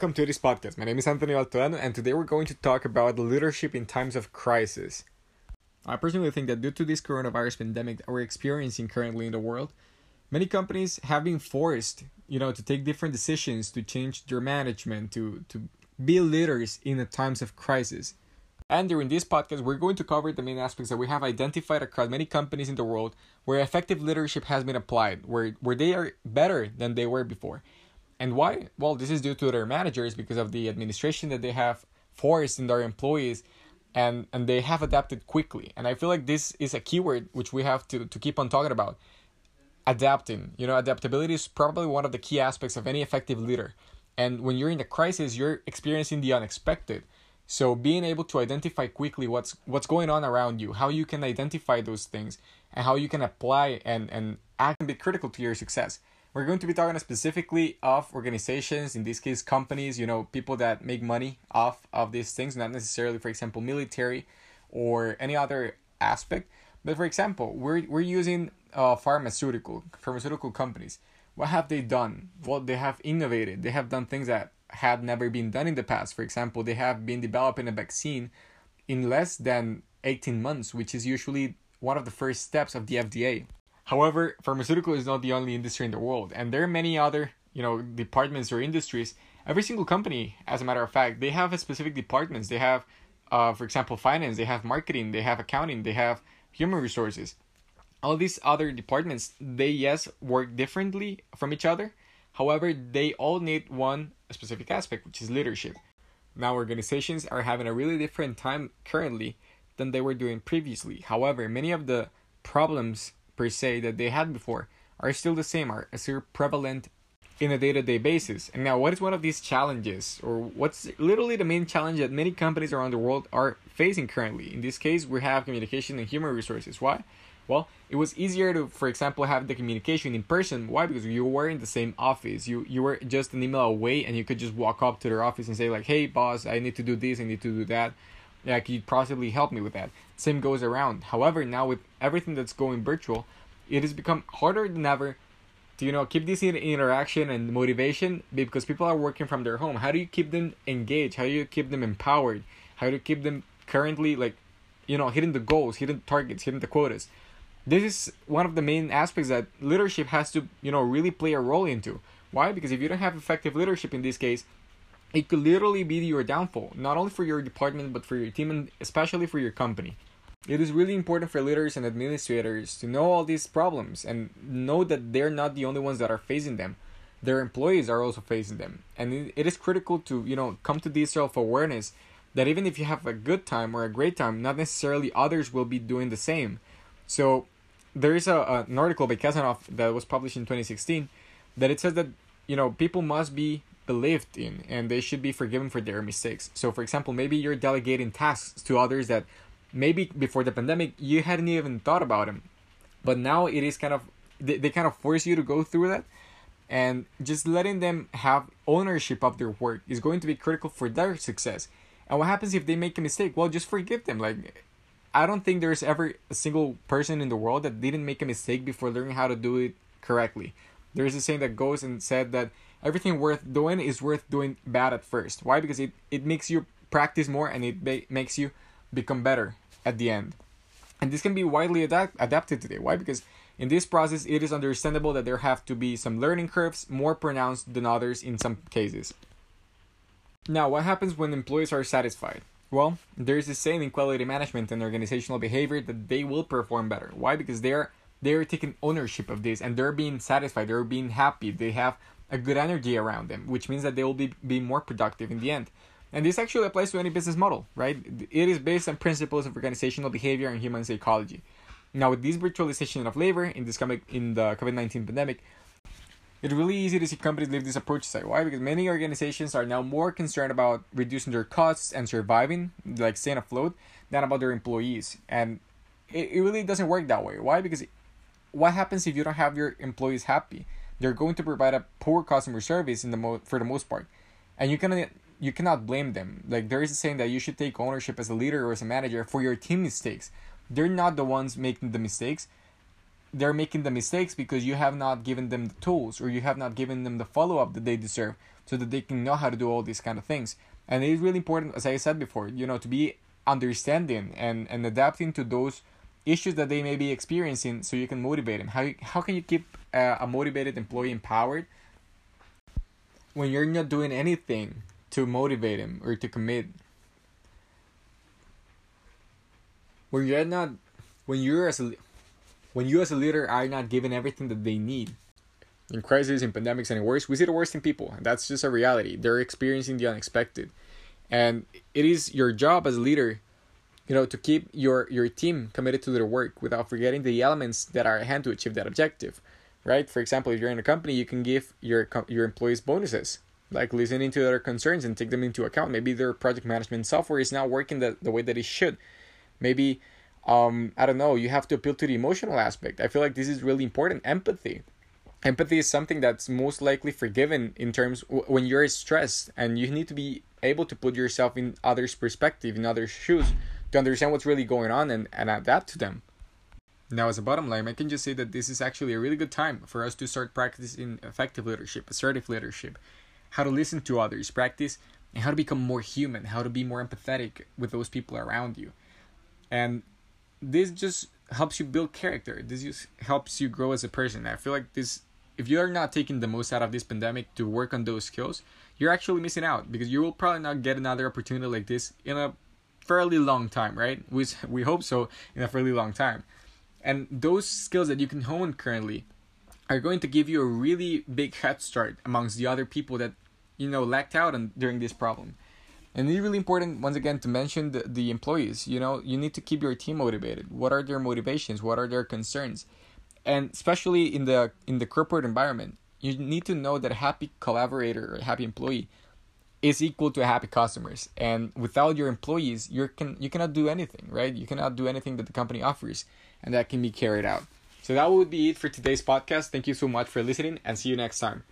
Welcome to this podcast. My name is Anthony Altoano, and today we're going to talk about leadership in times of crisis. I personally think that due to this coronavirus pandemic that we're experiencing currently in the world, many companies have been forced, you know, to take different decisions to change their management, to to be leaders in the times of crisis. And during this podcast, we're going to cover the main aspects that we have identified across many companies in the world where effective leadership has been applied, where, where they are better than they were before. And why? Well, this is due to their managers because of the administration that they have forced in their employees and, and they have adapted quickly. And I feel like this is a keyword which we have to, to keep on talking about. Adapting. You know, adaptability is probably one of the key aspects of any effective leader. And when you're in a crisis, you're experiencing the unexpected so being able to identify quickly what's what's going on around you, how you can identify those things, and how you can apply and and act and be critical to your success. We're going to be talking specifically of organizations, in this case companies, you know, people that make money off of these things, not necessarily, for example, military or any other aspect. But for example, we're we're using uh, pharmaceutical pharmaceutical companies. What have they done? Well, they have innovated. They have done things that had never been done in the past. For example, they have been developing a vaccine in less than 18 months, which is usually one of the first steps of the FDA. However, pharmaceutical is not the only industry in the world, and there are many other, you know, departments or industries. Every single company, as a matter of fact, they have specific departments. They have, uh, for example, finance. They have marketing. They have accounting. They have human resources. All these other departments, they yes work differently from each other, However, they all need one specific aspect, which is leadership. Now, organizations are having a really different time currently than they were doing previously. However, many of the problems per se that they had before are still the same, are still prevalent in a day to day basis. And now, what is one of these challenges, or what's literally the main challenge that many companies around the world are facing currently? In this case, we have communication and human resources. Why? Well, it was easier to, for example, have the communication in person. Why? Because you were in the same office. You you were just an email away, and you could just walk up to their office and say like, "Hey, boss, I need to do this. I need to do that. Yeah, could you possibly help me with that?" Same goes around. However, now with everything that's going virtual, it has become harder than ever to you know keep this interaction and motivation because people are working from their home. How do you keep them engaged? How do you keep them empowered? How do you keep them currently like, you know, hitting the goals, hitting targets, hitting the quotas? this is one of the main aspects that leadership has to you know really play a role into why because if you don't have effective leadership in this case it could literally be your downfall not only for your department but for your team and especially for your company. It is really important for leaders and administrators to know all these problems and know that they're not the only ones that are facing them. Their employees are also facing them. And it is critical to you know come to this self-awareness that even if you have a good time or a great time not necessarily others will be doing the same. So there is a, an article by Kazanov that was published in 2016 that it says that you know people must be believed in and they should be forgiven for their mistakes. So for example, maybe you're delegating tasks to others that maybe before the pandemic you hadn't even thought about them. But now it is kind of they, they kind of force you to go through that and just letting them have ownership of their work is going to be critical for their success. And what happens if they make a mistake? Well, just forgive them. Like I don't think there's ever a single person in the world that didn't make a mistake before learning how to do it correctly. There's a saying that goes and said that everything worth doing is worth doing bad at first. Why? Because it, it makes you practice more and it ba- makes you become better at the end. And this can be widely adapt- adapted today. Why? Because in this process, it is understandable that there have to be some learning curves more pronounced than others in some cases. Now, what happens when employees are satisfied? Well, there's the saying in quality management and organizational behavior that they will perform better. Why? Because they're they're taking ownership of this and they're being satisfied, they're being happy, they have a good energy around them, which means that they will be, be more productive in the end. And this actually applies to any business model, right? It is based on principles of organizational behavior and human psychology. Now, with this virtualization of labor in this in the COVID nineteen pandemic, it's really easy to see companies leave this approach aside. Why? Because many organizations are now more concerned about reducing their costs and surviving, like staying afloat, than about their employees. And it, it really doesn't work that way. Why? Because what happens if you don't have your employees happy? They're going to provide a poor customer service in the mo- for the most part, and you cannot you cannot blame them. Like there is a saying that you should take ownership as a leader or as a manager for your team mistakes. They're not the ones making the mistakes they're making the mistakes because you have not given them the tools or you have not given them the follow up that they deserve so that they can know how to do all these kind of things. And it is really important, as I said before, you know, to be understanding and, and adapting to those issues that they may be experiencing so you can motivate them. How, how can you keep uh, a motivated employee empowered when you're not doing anything to motivate him or to commit? When you're not, when you're as a, when you as a leader are not given everything that they need, in crises, in pandemics, and in wars, we see the worst in people. That's just a reality. They're experiencing the unexpected. And it is your job as a leader, you know, to keep your, your team committed to their work without forgetting the elements that are at hand to achieve that objective. Right? For example, if you're in a company, you can give your your employees bonuses, like listening to their concerns and take them into account. Maybe their project management software is not working the, the way that it should. Maybe um, I don't know, you have to appeal to the emotional aspect. I feel like this is really important. Empathy empathy is something that's most likely forgiven in terms when you're stressed and you need to be able to put yourself in others perspective in others shoes to understand what's really going on and, and adapt to them. Now as a bottom line i can just say that this is actually a really good time for us to start practicing effective leadership assertive leadership how to listen to others practice and how to become more human how to be more empathetic with those people around you. And this just helps you build character. This just helps you grow as a person. I feel like this if you are not taking the most out of this pandemic to work on those skills, you're actually missing out because you will probably not get another opportunity like this in a fairly long time, right? We we hope so in a fairly long time. And those skills that you can hone currently are going to give you a really big head start amongst the other people that you know lacked out on during this problem. And it's really important once again to mention the, the employees. You know, you need to keep your team motivated. What are their motivations? What are their concerns? and especially in the in the corporate environment you need to know that a happy collaborator or a happy employee is equal to happy customers. And without your employees you can you cannot do anything right? You cannot do anything that the company offers and that can be carried out. So that would be it for today's podcast. Thank you so much for listening and see you next time